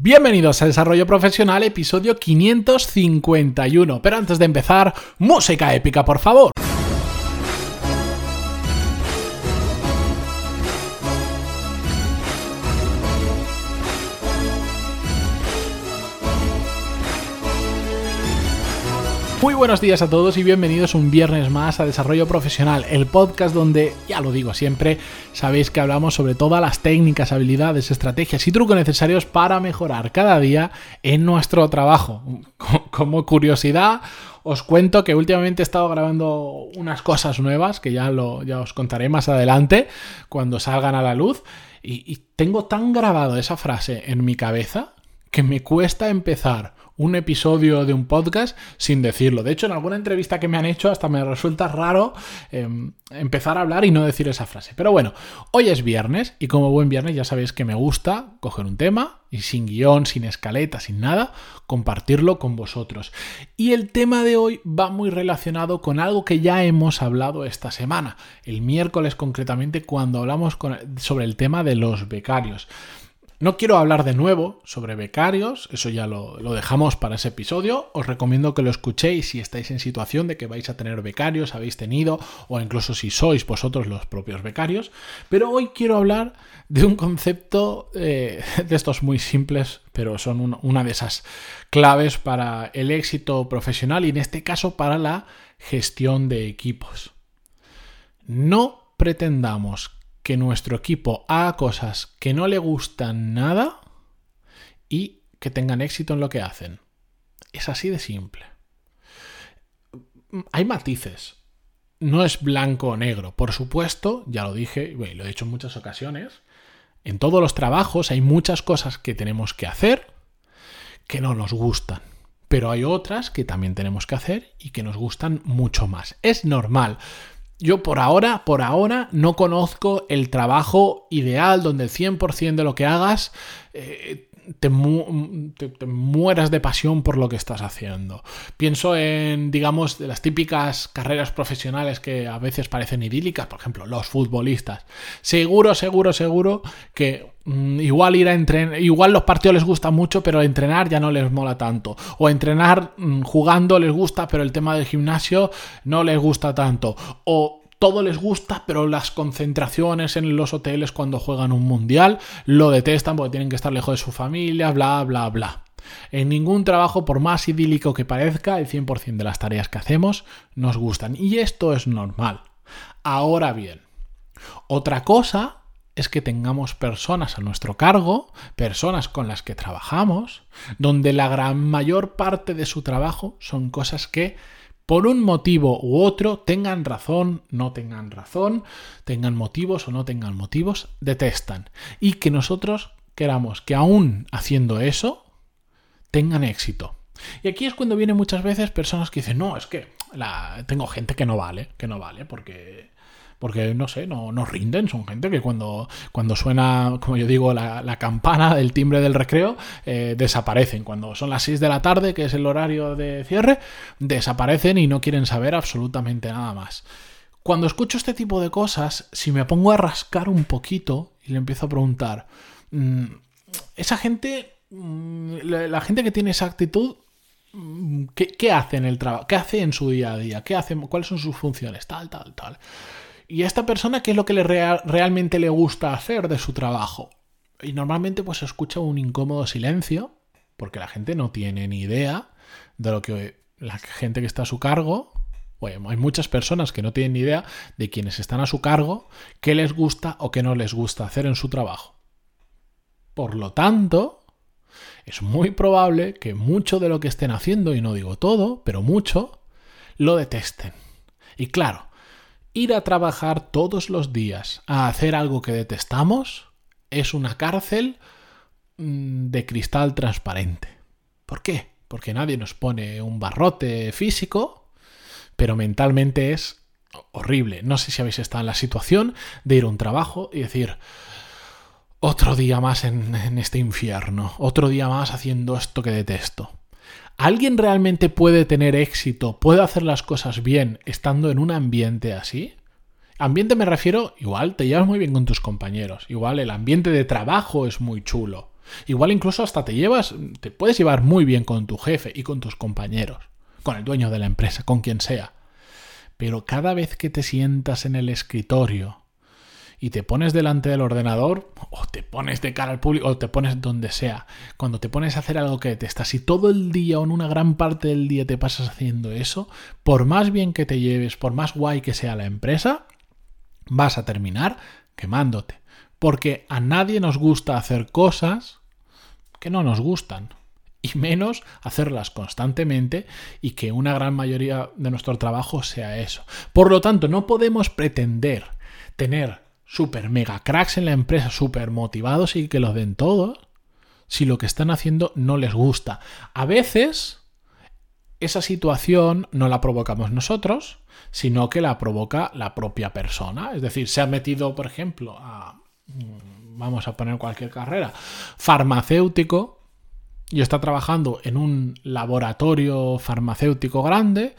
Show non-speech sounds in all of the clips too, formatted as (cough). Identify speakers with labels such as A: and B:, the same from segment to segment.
A: Bienvenidos a Desarrollo Profesional, episodio 551. Pero antes de empezar, música épica, por favor. Muy buenos días a todos y bienvenidos un viernes más a Desarrollo Profesional, el podcast donde, ya lo digo siempre, sabéis que hablamos sobre todas las técnicas, habilidades, estrategias y trucos necesarios para mejorar cada día en nuestro trabajo. Como curiosidad, os cuento que últimamente he estado grabando unas cosas nuevas que ya, lo, ya os contaré más adelante cuando salgan a la luz. Y, y tengo tan grabado esa frase en mi cabeza que me cuesta empezar un episodio de un podcast sin decirlo. De hecho, en alguna entrevista que me han hecho hasta me resulta raro em, empezar a hablar y no decir esa frase. Pero bueno, hoy es viernes y como buen viernes ya sabéis que me gusta coger un tema y sin guion, sin escaleta, sin nada, compartirlo con vosotros. Y el tema de hoy va muy relacionado con algo que ya hemos hablado esta semana, el miércoles concretamente cuando hablamos sobre el tema de los becarios. No quiero hablar de nuevo sobre becarios, eso ya lo, dejamos para ese episodio. Os recomiendo que lo escuchéis si estáis en situación de que vais a tener becarios, habéis tenido, o incluso si sois vosotros los propios becarios. Pero hoy quiero hablar de un concepto eh, de estos muy simples, pero son una de esas claves para el éxito profesional y en este caso para la gestión de equipos. No pretendamos que nuestro equipo haga cosas que no le gustan nada y que tengan éxito en lo que hacen. Es así de simple. Hay matices. No es blanco o negro. Por supuesto, ya lo dije y lo he dicho en muchas ocasiones, en todos los trabajos hay muchas cosas que tenemos que hacer que no nos gustan. Pero hay otras que también tenemos que hacer y que nos gustan mucho más. Es normal. Yo por ahora, por ahora, no conozco el trabajo ideal donde el 100% de lo que hagas eh, te, mueras de pasión por lo que estás haciendo. Pienso en, digamos, de las típicas carreras profesionales que a veces parecen idílicas, por ejemplo, los futbolistas. Seguro, seguro, seguro que mm, igual ir a entrenar, igual los partidos les gusta mucho, pero entrenar ya no les mola tanto. O entrenar mm, jugando les gusta, pero el tema del gimnasio no les gusta tanto. O todo les gusta, pero las concentraciones en los hoteles cuando juegan un mundial lo detestan porque tienen que estar lejos de su familia, bla, bla, bla. En ningún trabajo, por más idílico que parezca, el 100% de las tareas que hacemos nos gustan. Y esto es normal. Ahora bien, otra cosa es que tengamos personas a nuestro cargo, personas con las que trabajamos, donde la gran mayor parte de su trabajo son cosas que por un motivo u otro, tengan razón, no tengan razón, tengan motivos o no tengan motivos, detestan. Y que nosotros queramos que aún haciendo eso, tengan éxito. Y aquí es cuando vienen muchas veces personas que dicen, no, es que la... tengo gente que no vale, que no vale, porque porque no sé, no, no rinden, son gente que cuando, cuando suena, como yo digo, la, campana del timbre del recreo, eh, desaparecen. Cuando son las 6 de la tarde, que es el horario de cierre, desaparecen y no quieren saber absolutamente nada más. Cuando escucho este tipo de cosas, si me pongo a rascar un poquito y le empiezo a preguntar, mm, esa gente, mm, la, gente que tiene esa actitud, mm, ¿Qué, hace en el trabajo? ¿Qué hace en su día a día? ¿Qué hace, ¿Cuáles son sus funciones? Tal, tal, tal. ¿Y a esta persona qué es lo que le realmente le gusta hacer de su trabajo? Y normalmente pues escucha un incómodo silencio, porque la gente no tiene ni idea de lo que la gente que está a su cargo, bueno, hay muchas personas que no tienen ni idea de quienes están a su cargo, qué les gusta o qué no les gusta hacer en su trabajo. Por lo tanto, es muy probable que mucho de lo que estén haciendo, y no digo todo, pero mucho, lo detesten. Y claro, ir a trabajar todos los días a hacer algo que detestamos es una cárcel mm, de cristal transparente. ¿Por qué? Porque nadie nos pone un barrote físico, pero mentalmente es horrible. No sé si habéis estado en la situación de ir a un trabajo y decir, otro día más en, en este infierno, otro día más haciendo esto que detesto. ¿Alguien realmente puede tener éxito, puede hacer las cosas bien estando en un ambiente así? Ambiente me refiero, igual te llevas muy bien con tus compañeros, igual el ambiente de trabajo es muy chulo, Igual incluso hasta te llevas, te puedes llevar muy bien con tu jefe y con tus compañeros, con el dueño de la empresa, con quien sea. Pero cada vez que te sientas en el escritorio y te pones delante del ordenador, o te pones de cara al público, o te pones donde sea, cuando te pones a hacer algo que detestas y todo el día o en una gran parte del día te pasas haciendo eso, por más bien que te lleves, por más guay que sea la empresa, vas a terminar quemándote. Porque a nadie nos gusta hacer cosas que no nos gustan. Y menos hacerlas constantemente y que una gran mayoría de nuestro trabajo sea eso. Por lo tanto, no podemos pretender tener super mega cracks en la empresa, super motivados y que los den todo, si lo que están haciendo no les gusta. A veces esa situación no la provocamos nosotros, sino que la provoca la propia persona. Es decir, se ha metido, por ejemplo, a, mm, vamos a poner cualquier carrera, farmacéutico, y está trabajando en un laboratorio farmacéutico grande,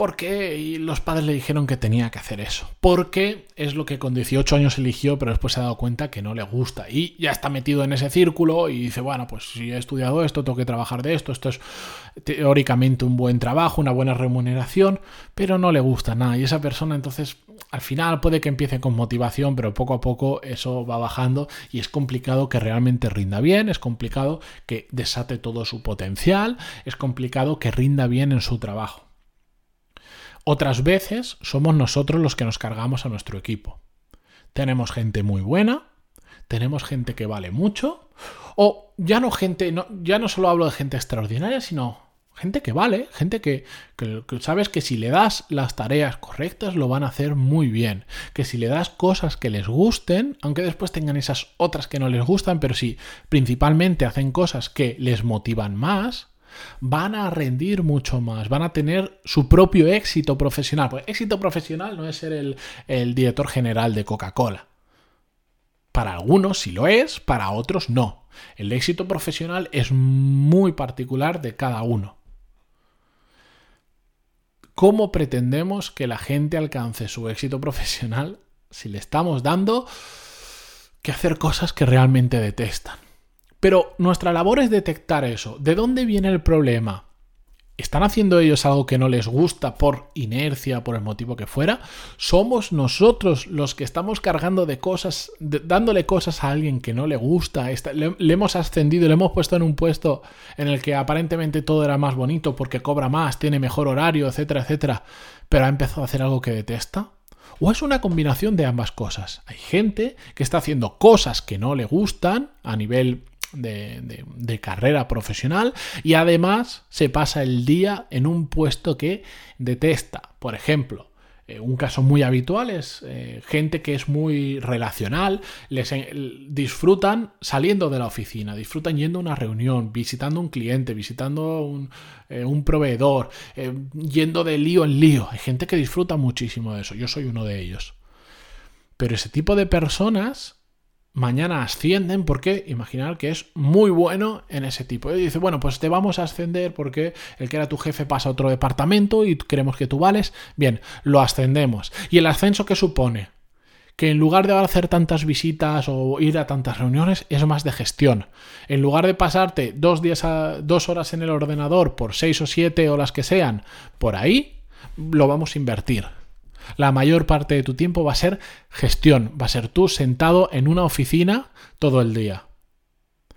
A: porque los padres le dijeron que tenía que hacer eso. Porque es lo que con 18 años eligió, pero después se ha dado cuenta que no le gusta. Y ya está metido en ese círculo y dice, bueno, pues si he estudiado esto, tengo que trabajar de esto, esto es teóricamente un buen trabajo, una buena remuneración, pero no le gusta nada. Y esa persona entonces al final puede que empiece con motivación, pero poco a poco eso va bajando y es complicado que realmente rinda bien, es complicado que desate todo su potencial, es complicado que rinda bien en su trabajo. Otras veces somos nosotros los que nos cargamos a nuestro equipo. Tenemos gente muy buena, tenemos gente que vale mucho, o ya no gente, ya no solo hablo de gente extraordinaria, sino gente que vale, gente que, que, sabes que si le das las tareas correctas lo van a hacer muy bien, que si le das cosas que les gusten, aunque después tengan esas otras que no les gustan, pero si principalmente hacen cosas que les motivan más, van a rendir mucho más, van a tener su propio éxito profesional. Pues éxito profesional no es ser el, director general de Coca-Cola. Para algunos sí lo es, para otros no. El éxito profesional es muy particular de cada uno. ¿Cómo pretendemos que la gente alcance su éxito profesional si le estamos dando que hacer cosas que realmente detestan? Pero nuestra labor es detectar eso. ¿De dónde viene el problema? ¿Están haciendo ellos algo que no les gusta por inercia, por el motivo que fuera? ¿Somos nosotros los que estamos cargando de cosas, dándole cosas a alguien que no le gusta? le, le, hemos ascendido, le hemos puesto en un puesto en el que aparentemente todo era más bonito porque cobra más, tiene mejor horario, etcétera, etcétera, pero ha empezado a hacer algo que detesta? ¿O es una combinación de ambas cosas? Hay gente que está haciendo cosas que no le gustan a nivel de, carrera profesional y además se pasa el día en un puesto que detesta. Por ejemplo, eh, un caso muy habitual es eh, gente que es muy relacional, les disfrutan saliendo de la oficina, disfrutan yendo a una reunión, visitando un cliente, visitando un, eh, un proveedor, yendo de lío en lío. Hay gente que disfruta muchísimo de eso, yo soy uno de ellos. Pero ese tipo de personas mañana ascienden porque imaginar que es muy bueno en ese tipo. Y dice, bueno, pues te vamos a ascender porque el que era tu jefe pasa a otro departamento y queremos que tú vales. Bien, lo ascendemos. ¿Y el ascenso qué supone? Que en lugar de hacer tantas visitas o ir a tantas reuniones, es más de gestión. En lugar de pasarte dos, días a, dos horas en el ordenador por seis o siete o las que sean, por ahí, lo vamos a invertir la mayor parte de tu tiempo va a ser gestión, va a ser tú sentado en una oficina todo el día.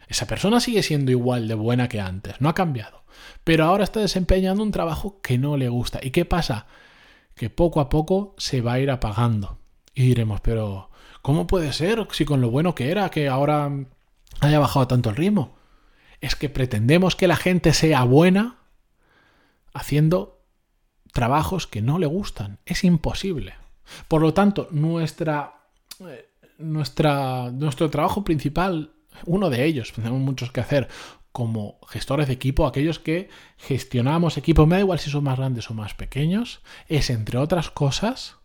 A: Esa persona sigue siendo igual de buena que antes, no ha cambiado, pero ahora está desempeñando un trabajo que no le gusta. ¿Y qué pasa? Que poco a poco se va a ir apagando. Y diremos, pero ¿cómo puede ser si con lo bueno que era que ahora haya bajado tanto el ritmo? Es que pretendemos que la gente sea buena haciendo trabajos que no le gustan. Es imposible. Por lo tanto, nuestra, eh, nuestro trabajo principal, uno de ellos, tenemos muchos que hacer como gestores de equipo, aquellos que gestionamos equipos, me da igual si son más grandes o más pequeños, es, entre otras cosas,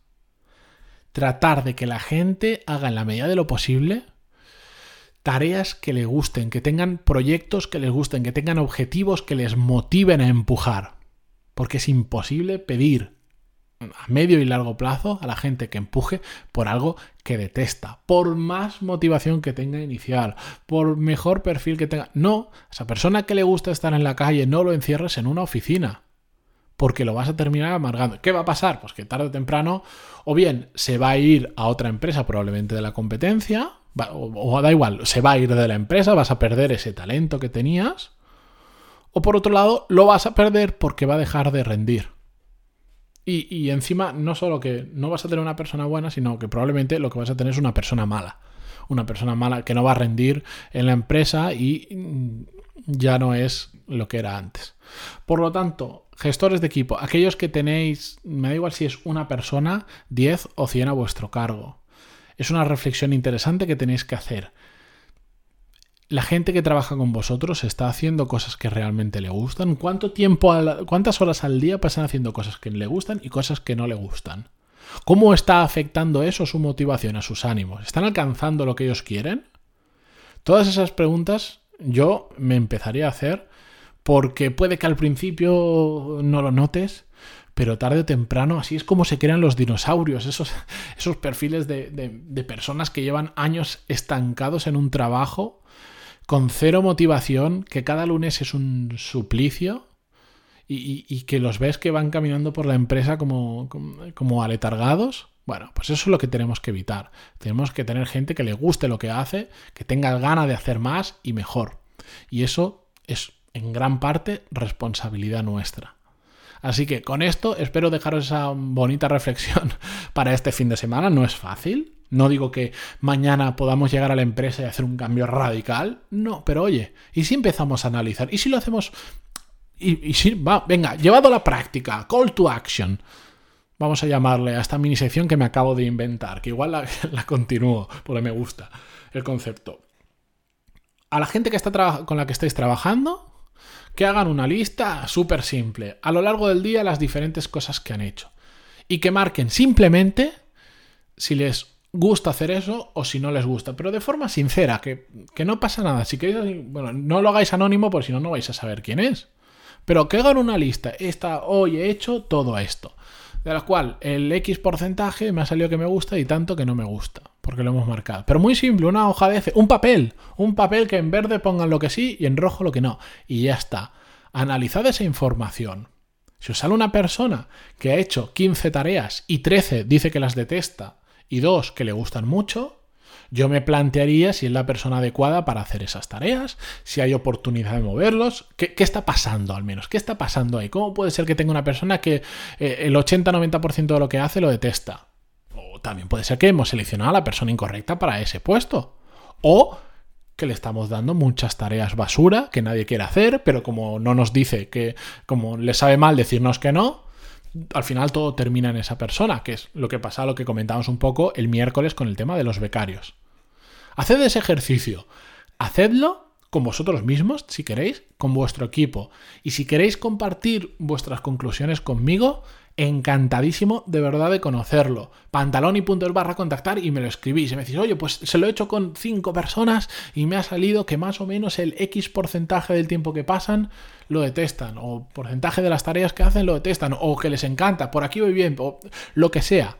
A: tratar de que la gente haga en la medida de lo posible tareas que le gusten, que tengan proyectos que les gusten, que tengan objetivos que les motiven a empujar porque es imposible pedir a medio y largo plazo a la gente que empuje por algo que detesta, por más motivación que tenga inicial, por mejor perfil que tenga. No, esa persona que le gusta estar en la calle, no lo encierres en una oficina, porque lo vas a terminar amargando. ¿Qué va a pasar? Pues que tarde o temprano, o bien se va a ir a otra empresa probablemente de la competencia, o, o da igual, se va a ir de la empresa, vas a perder ese talento que tenías, o por otro lado, lo vas a perder porque va a dejar de rendir. Y, encima, no solo que no vas a tener una persona buena, sino que probablemente lo que vas a tener es una persona mala. Una persona mala que no va a rendir en la empresa y mm, ya no es lo que era antes. Por lo tanto, gestores de equipo, aquellos que tenéis, me da igual si es una persona, 10 o 100 a vuestro cargo. Es una reflexión interesante que tenéis que hacer la gente que trabaja con vosotros está haciendo cosas que realmente le gustan. ¿Cuánto tiempo, cuántas horas al día pasan haciendo cosas que le gustan y cosas que no le gustan? ¿Cómo está afectando eso su motivación, a sus ánimos? ¿Están alcanzando lo que ellos quieren? Todas esas preguntas yo me empezaría a hacer porque puede que al principio no lo notes, pero tarde o temprano así es como se crean los dinosaurios, esos, esos perfiles de, de personas que llevan años estancados en un trabajo con cero motivación, que cada lunes es un suplicio y, que los ves que van caminando por la empresa como, como, aletargados. Bueno, pues eso es lo que tenemos que evitar. Tenemos que tener gente que le guste lo que hace, que tenga ganas de hacer más y mejor. Y eso es en gran parte responsabilidad nuestra. Así que con esto espero dejaros esa bonita reflexión (laughs) para este fin de semana. No es fácil, no digo que mañana podamos llegar a la empresa y hacer un cambio radical. No, pero oye, ¿y si empezamos a analizar? ¿Y si lo hacemos? Y, si, va, venga, llevado a la práctica, call to action. Vamos a llamarle a esta mini sección que me acabo de inventar, que igual (laughs) la, continúo porque me gusta el concepto. A la gente que está con la que estáis trabajando, que hagan una lista súper simple, a lo largo del día las diferentes cosas que han hecho. Y que marquen simplemente si les gusta hacer eso o si no les gusta, pero de forma sincera, que, no pasa nada. Si queréis, bueno, no lo hagáis anónimo porque si no, no vais a saber quién es. Pero que hagan una lista. Esta, hoy he hecho todo esto. De la cual el X porcentaje me ha salido que me gusta y tanto que no me gusta. Porque lo hemos marcado. Pero muy simple, una hoja de un papel. Un papel que en verde pongan lo que sí y en rojo lo que no. Y ya está. Analizad esa información. Si os sale una persona que ha hecho 15 tareas y 13 dice que las detesta y dos, que le gustan mucho, yo me plantearía si es la persona adecuada para hacer esas tareas, si hay oportunidad de moverlos, qué, está pasando al menos, qué está pasando ahí, cómo puede ser que tenga una persona que eh, el 80-90% de lo que hace lo detesta. O también puede ser que hemos seleccionado a la persona incorrecta para ese puesto. O que le estamos dando muchas tareas basura que nadie quiere hacer, pero como no nos dice que, como le sabe mal decirnos que no, al final todo termina en esa persona, que es lo que pasa, lo que comentamos un poco el miércoles con el tema de los becarios. Haced ese ejercicio, hacedlo con vosotros mismos, si queréis, con vuestro equipo. Y si queréis compartir vuestras conclusiones conmigo, encantadísimo de verdad de conocerlo. Pantalón y puntos barra contactar y me lo escribís. Y me decís, oye, pues se lo he hecho con cinco personas y me ha salido que más o menos el X porcentaje del tiempo que pasan lo detestan. O porcentaje de las tareas que hacen lo detestan. O que les encanta. Por aquí voy bien. O lo que sea.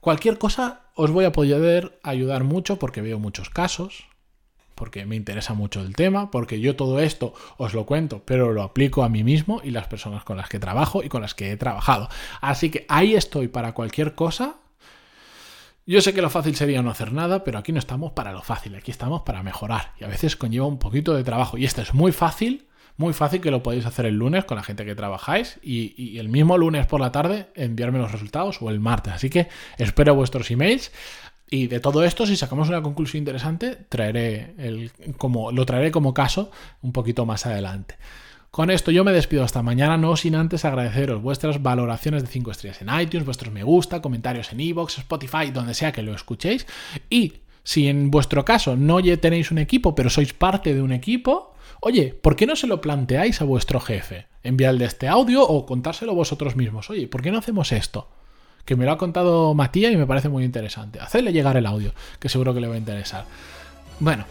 A: Cualquier cosa os voy a poder ayudar mucho porque veo muchos casos porque me interesa mucho el tema, porque yo todo esto os lo cuento, pero lo aplico a mí mismo y las personas con las que trabajo y con las que he trabajado. Así que ahí estoy para cualquier cosa. Yo sé que lo fácil sería no hacer nada, pero aquí no estamos para lo fácil, aquí estamos para mejorar. Y a veces conlleva un poquito de trabajo. Y esto es muy fácil, muy fácil que lo podéis hacer el lunes con la gente que trabajáis y, el mismo lunes por la tarde enviarme los resultados o el martes. Así que espero vuestros emails. Y de todo esto, si sacamos una conclusión interesante, traeré el, como, lo traeré como caso un poquito más adelante. Con esto yo me despido hasta mañana, no sin antes agradeceros vuestras valoraciones de 5 estrellas en iTunes, vuestros me gusta, comentarios en iVoox, Spotify, donde sea que lo escuchéis. Y si en vuestro caso no tenéis un equipo, pero sois parte de un equipo, oye, ¿por qué no se lo planteáis a vuestro jefe? Enviarle este audio o contárselo vosotros mismos. Oye, ¿por qué no hacemos esto? que me lo ha contado Matías y me parece muy interesante. Hacerle llegar el audio, que seguro que le va a interesar. Bueno,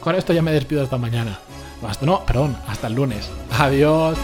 A: con esto ya me despido hasta mañana. no, perdón, hasta el lunes. Adiós.